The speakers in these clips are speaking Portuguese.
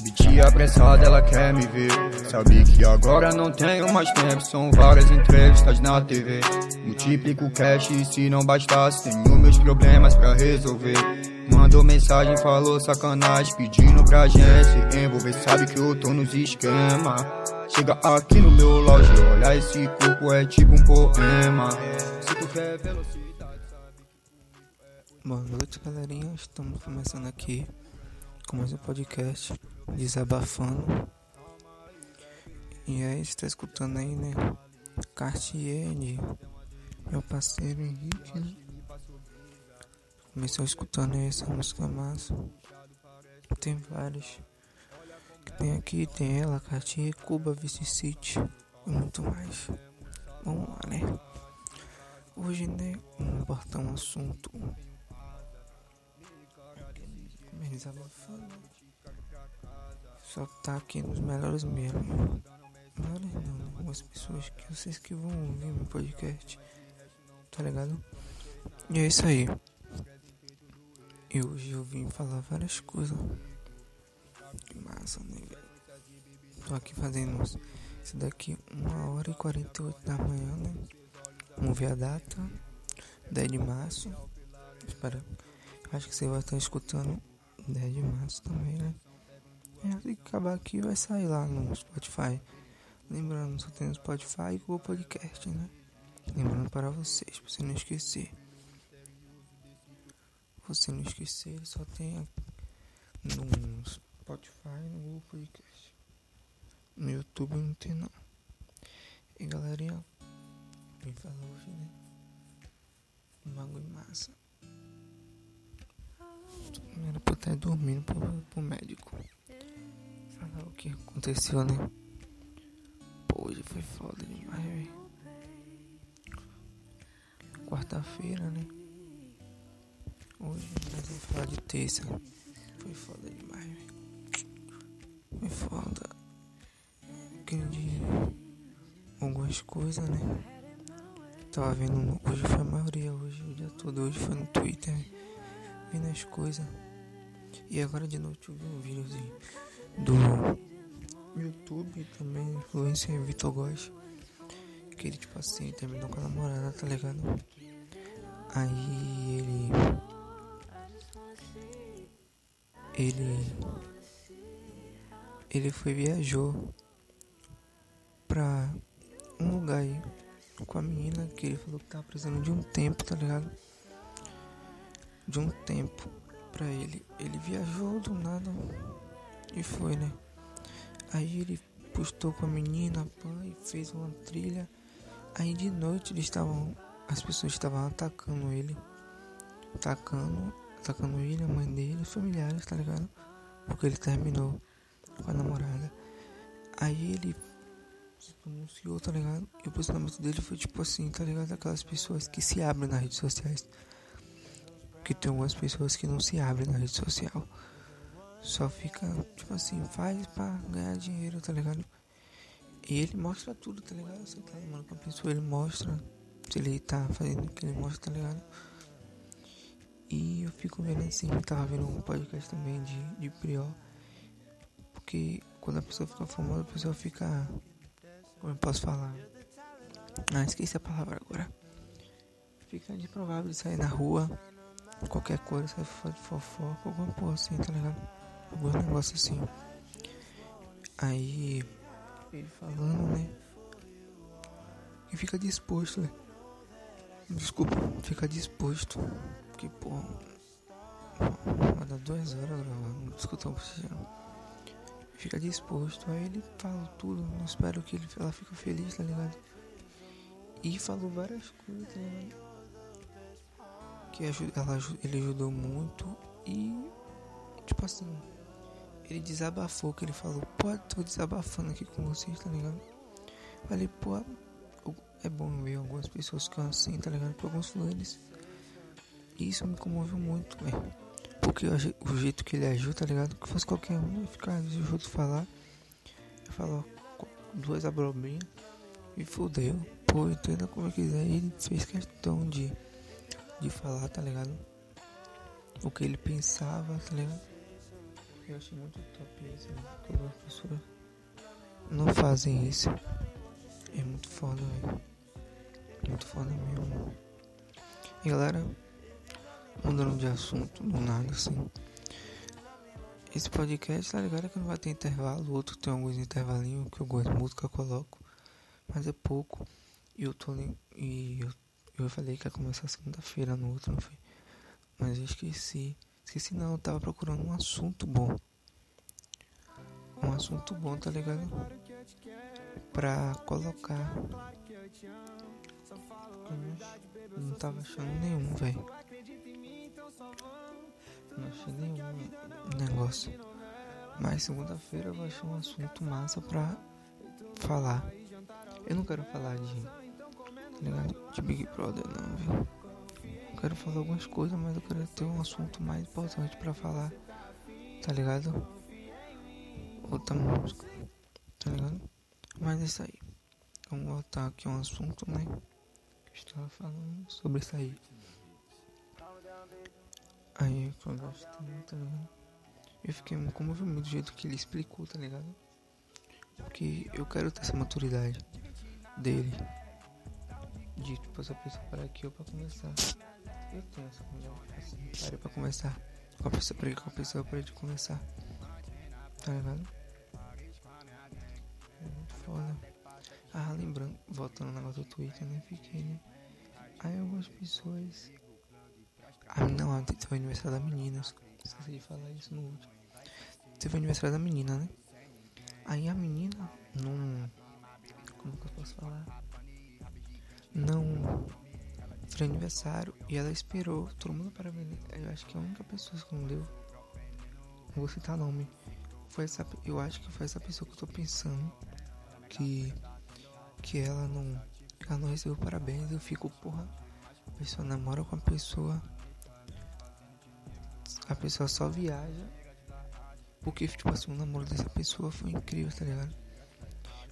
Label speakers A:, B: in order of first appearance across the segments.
A: Biti apressada, ela quer me ver. Sabe que agora não tenho mais tempo. São várias entrevistas na TV. Multiplico cash e se não bastasse, tenho meus problemas pra resolver. Mandou mensagem, falou sacanagem, pedindo pra gente se envolver. Sabe que eu tô nos esquema. Chega aqui no meu loja, olha esse corpo é tipo um poema. Se tu quer velocidade,
B: Boa noite, galerinha. Estamos começando aqui com mais um podcast Desabafando. E aí, você tá escutando aí, né? Cartier de meu parceiro Henrique. né? Comecei escutando aí essa música massa. Tem várias. Que tem aqui, tem ela, Cartier, Cuba, Vice City e muito mais. Vamos lá, né? Hoje, né, vamos abordar um assunto como eles abafando. Só tá aqui nos melhores mesmo. Melhores não, né? Algumas pessoas que vocês que vão ouvir meu podcast. Tá ligado? E é isso aí. E hoje eu vim falar várias coisas. Que massa, né? Tô aqui fazendo isso daqui uma hora e 48 da manhã, né? Vamos ver a data. 10 de março. Espera. Acho que você vai estar escutando 10 de março também, né? É, que acabar aqui vai sair lá no Spotify. Lembrando, só tem no Spotify e Google Podcast, né? Lembrando para vocês, pra você não esquecer. Você não esquecer, só tem no Spotify e no Google Podcast. No YouTube não tem não. E galerinha, vem falar hoje, né? Um bagulho massa. Era pra estar dormindo pro, pro médico. Falar o que aconteceu, né? Pô, hoje foi foda demais, velho. Quarta-feira, né? Hoje nós vamos falar de terça. Foi foda demais, velho. Foi foda. Entendi algumas coisas, né? Tava vendo. Hoje foi a maioria, hoje o dia todo. Hoje foi no Twitter, vendo as coisas. E agora de noite eu vi um vídeo do YouTube também, influencer Vitor Góes. Que ele, tipo assim, terminou com a namorada, tá ligado? Aí ele. Ele. Ele foi viajou pra um lugar aí com a menina que ele falou que tava precisando de um tempo, tá ligado? De um tempo pra ele. Ele viajou do nada e foi, né? Aí ele postou com a menina, e fez uma trilha. Aí de noite eles estavam. As pessoas estavam atacando ele. Atacando. Atacando ele, a mãe dele, familiares, tá ligado? Porque ele terminou com a namorada. Aí ele se pronunciou, tá ligado? E o posicionamento dele foi tipo assim, tá ligado? Aquelas pessoas que se abrem nas redes sociais. Que tem algumas pessoas que não se abrem na rede social. Só fica, tipo assim, faz pra ganhar dinheiro, tá ligado? E ele mostra tudo, tá ligado? Você tá namorando com a pessoa, ele mostra. Se ele tá fazendo o que ele mostra, tá ligado? E eu fico vendo assim, eu tava vendo um podcast também de, de Prior. Porque quando a pessoa fica famosa, a pessoa fica. Como eu posso falar? Ah, esqueci a palavra agora. Fica improvável de sair na rua. Qualquer coisa, sai fo- fofoca, alguma porra assim, tá ligado? Algum negócio assim. Aí. Ele falando, né? E fica disposto, né? Desculpa, fica disposto. Porque, pô. Vai dar duas horas gravando, escutar um pouquinho. Fica disposto. Aí ele fala tudo. Eu espero que ele, ela fique feliz, tá ligado? E falou várias coisas, tá ligado? Que ela, ele ajudou muito. E, tipo assim, ele desabafou. Que ele falou: Pô, tô desabafando aqui com vocês, tá ligado? Falei, pô, é bom ver algumas pessoas que assim, tá ligado? Por alguns. E isso me comoveu muito, velho. Porque o je- o jeito que ele ajuda, tá ligado? Que fosse qualquer um, ficar de junto falar. Eu falo, duas abobrinhas e fudeu. Pô, entenda como eu quiser. E ele fez questão de, de falar, tá ligado? o que ele pensava, tá ligado? Eu achei muito top isso, né? As pessoas não fazem isso. É muito foda, velho. Muito foda mesmo. E galera, mudando de assunto do nada assim. Esse podcast, tá ligado? Que não vai ter intervalo. O outro tem alguns intervalinhos que eu gosto de música, eu coloco. Mas é pouco. E eu tô. E eu, eu falei que ia começar segunda-feira no outro, não foi? Mas eu esqueci. Esqueci não, eu tava procurando um assunto bom. Um assunto bom, tá ligado? Pra colocar. Não tava achando nenhum, velho. Não achei nenhum negócio. Mas segunda-feira eu vou achar um assunto massa pra falar. Eu não quero falar de. Ligado? De Big Brother, não, viu? Eu quero falar algumas coisas, mas eu quero ter um assunto mais importante pra falar. Tá ligado? Outra música. Tá ligado? Mas é isso aí. Vamos voltar aqui a um assunto, né? Que estava falando sobre isso aí. Aí eu tá ligado? Eu fiquei comovido do jeito que ele explicou, tá ligado? Porque eu quero ter essa maturidade dele. De tipo, essa pessoa parar aqui ou pra conversar. Eu tenho essa assim, parei pra conversar. Com a pessoa, com a pessoa, parei de conversar. Tá ligado? É muito foda. Ah, lembrando, voltando no negócio do Twitter, né? Fiquei, né? Aí algumas pessoas ah, não, teve o aniversário da menina. Esqueci de falar isso no último. Teve o aniversário da menina, né? Aí a menina não. Como que eu posso falar? Não. Foi aniversário e ela esperou todo mundo para ver. Eu acho que a única pessoa que não deu. Vou citar nome. Foi essa. Eu acho que foi essa pessoa que eu tô pensando. Que. Que ela não. Ela não recebeu parabéns. Eu fico, porra. A pessoa namora com a pessoa a pessoa só viaja porque, tipo assim, o namoro dessa pessoa foi incrível, tá ligado?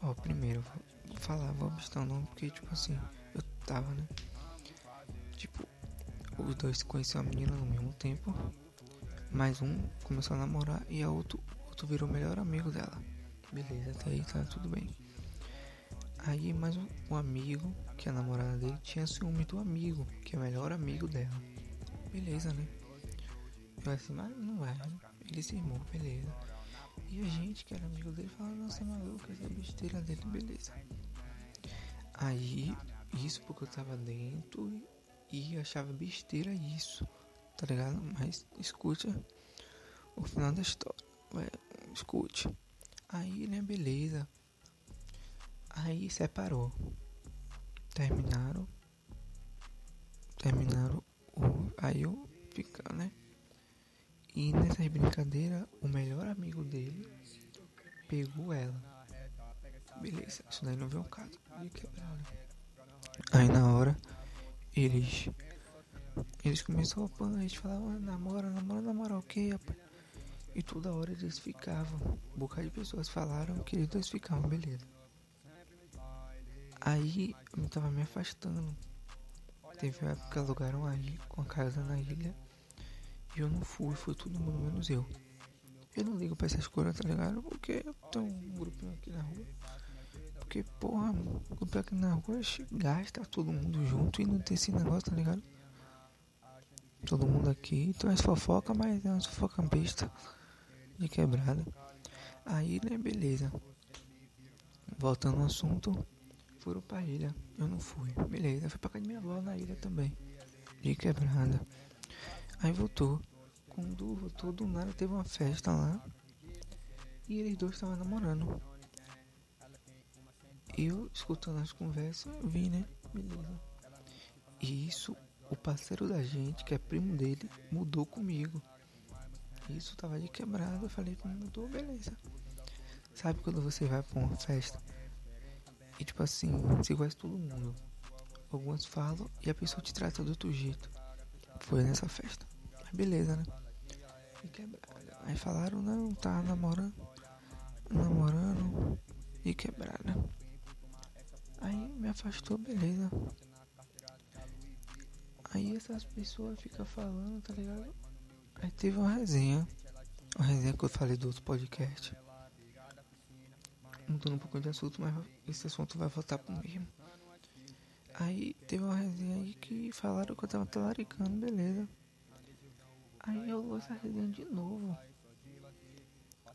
B: Ó, primeiro, vou falar, vou obstar o nome porque, tipo assim, tava, né? Tipo, os dois conheceram a menina no mesmo tempo, mas um começou a namorar e a outro, outro virou o melhor amigo dela. Beleza, até aí tá tudo bem. Aí, mais um, um amigo, que é a namorada dele, tinha ciúme do amigo, que é o melhor amigo dela. Beleza, né? Eu assim, mas não é. Ele se irmou, beleza. E a gente, que era amigo dele, falou, nossa, é maluco, essa besteira dele, beleza. Aí, isso porque eu tava dentro e achava besteira isso, tá ligado? Mas escute o final da história. escute. Aí, né, beleza. Aí separou. Terminaram. Terminaram o. Aí eu fica, né? E nessa brincadeira, o melhor amigo dele pegou ela. Beleza, isso daí não veio um caso. Aí na hora, eles. Eles começaram a eles falavam, namora, namora, namora, ok. E toda hora eles ficavam. Um bocado de pessoas falaram que eles dois ficavam, beleza. Aí eu tava me afastando. Teve uma época que alugaram aí com a casa na ilha. E eu não fui, foi todo mundo menos eu. Eu não ligo pra essas coisas, tá ligado? Porque eu tenho um grupinho aqui na rua. Porque, porra, o grupo aqui na rua gasta todo mundo junto e não tem esse negócio, tá ligado? Todo mundo aqui, então é fofoca, mas é uma fofoca besta de quebrada. Aí, né, beleza. Voltando ao assunto, foram pra ilha. Eu não fui, beleza. Fui pra casa de minha avó na ilha também. De quebrada. Aí voltou. Quando voltou do nada teve uma festa lá. E eles dois estavam namorando. Eu, escutando as conversas, vi, né? Beleza. E isso, o parceiro da gente, que é primo dele, mudou comigo. Isso tava de quebrado. Eu falei que mudou, beleza. Sabe quando você vai pra uma festa e tipo assim, você conhece todo mundo. Algumas falam e a pessoa te trata do outro jeito. Foi nessa festa. Aí beleza, né? E quebrada. Aí falaram, não, tá namorando. Namorando. E quebrada. Afastou, beleza. Aí essas pessoas ficam falando, tá ligado? Aí teve uma resenha. Uma resenha que eu falei do outro podcast. Mudando um pouco de assunto, mas esse assunto vai voltar pro mesmo. Aí teve uma resenha aí que falaram que eu tava talaricando, beleza. Aí eu vou essa resenha de novo.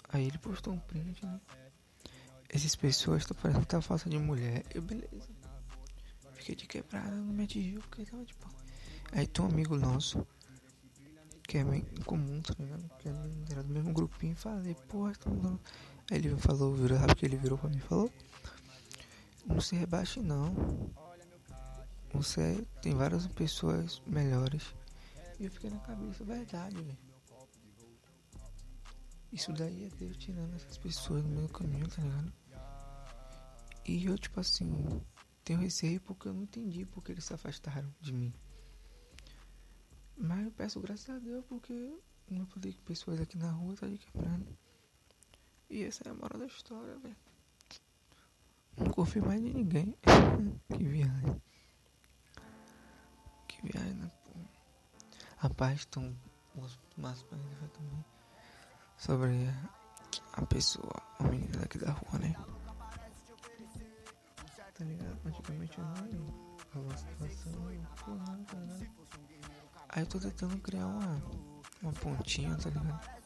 B: Aí ele postou um print, né? Essas pessoas estão parecendo que tá falsa de mulher. Eu, beleza. Fiquei de quebrada, não me atingiu, porque tava tipo. Aí tem um amigo nosso, que é meio comum, tá ligado? Que é era do mesmo grupinho, falei, porra, dando. Aí ele falou, virou, sabe que ele virou pra mim e falou? Não se rebaixe não. Você tem várias pessoas melhores. E eu fiquei na cabeça, verdade, velho. Isso daí é Deus tirando essas pessoas do meu caminho, tá ligado? E eu, tipo assim, tenho receio porque eu não entendi porque eles se afastaram de mim. Mas eu peço graças a Deus porque não falei que pessoas aqui na rua tá de quebrando. E essa é a moral da história, velho. Não confio mais em ninguém. que viagem. Que viagem, né, pô. Rapaz, tão mais pra também. Sobre a pessoa, a menina daqui da rua, né? Tá ligado? Antigamente eu não falou a situação, pô, não, tá? Aí eu tô tentando criar uma, uma pontinha, tá ligado?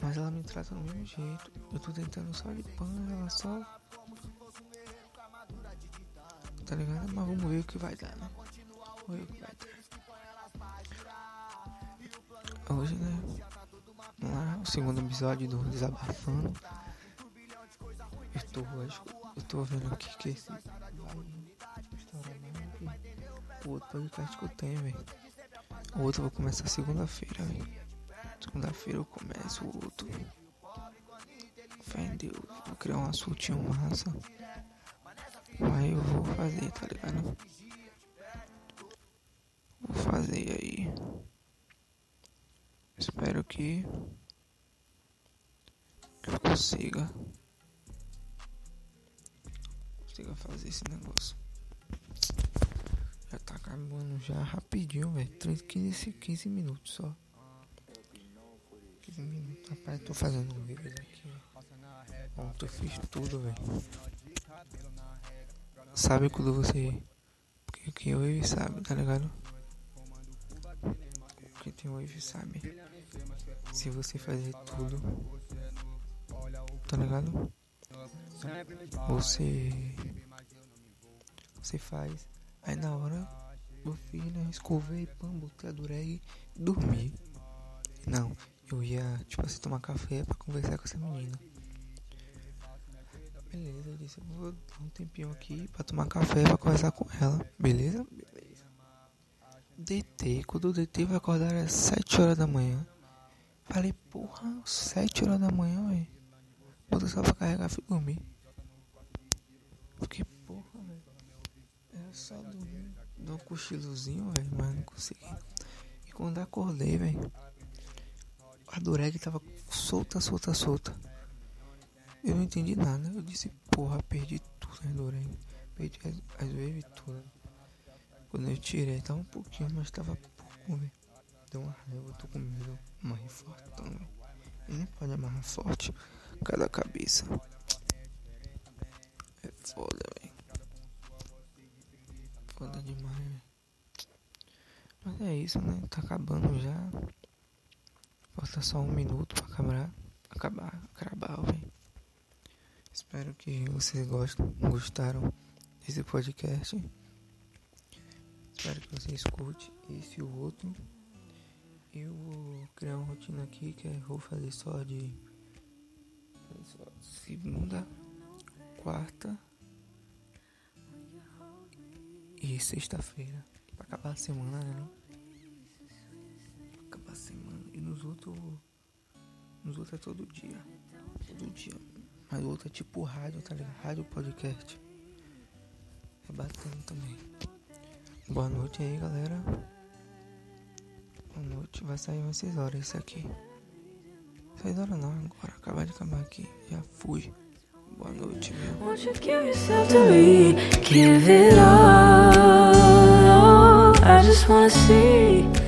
B: Mas ela me trata do mesmo jeito. Eu tô tentando só de pano, ela só. Tá ligado? Mas vamos ver o que vai dar, né? Vamos ver o que vai dar. Hoje, né? Lá, o segundo episódio do Desabafando. Eu tô, eu tô vendo aqui que esse o outro podcast que eu tenho, velho. O outro eu vou começar segunda-feira, velho. Segunda-feira eu começo o outro. Fé em Deus. Vou criar um assuntinho massa. Mas eu vou fazer, tá ligado? Vou fazer aí. Espero que eu consiga. Consiga fazer esse negócio. Já tá acabando já rapidinho, velho. 15, 15 minutos só. 15 minutos. Rapaz, tô fazendo um vídeo aqui. Ontem eu fiz tudo, velho. Sabe quando você. Porque quem ouve sabe, tá ligado? Quem tem ouve sabe. Se você fazer tudo. Tá ligado? Você. Você faz. Aí na hora eu fiz, né? Escovei, pam, botei a dureg e dormi. Não, eu ia, tipo assim, tomar café pra conversar com essa menina. Beleza, eu disse, eu vou dar um tempinho aqui pra tomar café pra conversar com ela. Beleza? Beleza. Deitei, quando eu deitei vai acordar às 7 horas da manhã. Falei, porra, 7 horas da manhã, velho. Bota só pra carregar e dormir. Fiquei, porra, velho. Só dormir. Dar um cochilozinho, velho, mas não consegui. E quando acordei, velho a dureg tava solta, solta, solta. Eu não entendi nada. Eu disse, porra, perdi tudo na dureg. Perdi as, as waves todas. Quando eu tirei, tava um pouquinho, mas tava pouco, velho. Deu uma raiva, eu tô com medo. Amarrei fortão, velho. Nem pode amarrar forte. Cada cabeça. É foda, velho. Foda demais, velho. Mas é isso, né? Tá acabando já. Falta só um minuto pra acabar. Acabar. Acabar, velho. Espero que vocês gostem, gostaram desse podcast. Espero que você escute esse e o outro. Eu vou criar uma rotina aqui que é vou fazer só de segunda, quarta e sexta-feira. Pra acabar a semana, né? Acabar a semana. E nos outros. Nos outros é todo dia. Todo dia. Mas o outro é tipo rádio, tá ligado? Rádio podcast. É bacana também. Boa noite aí, galera. Boa noite. Vai sair umas 6 horas isso aqui. 6 horas não, agora. Acabar de acabar aqui. Já fui. Noite, meu. Won't you give yourself to me? Give it all. I just wanna see.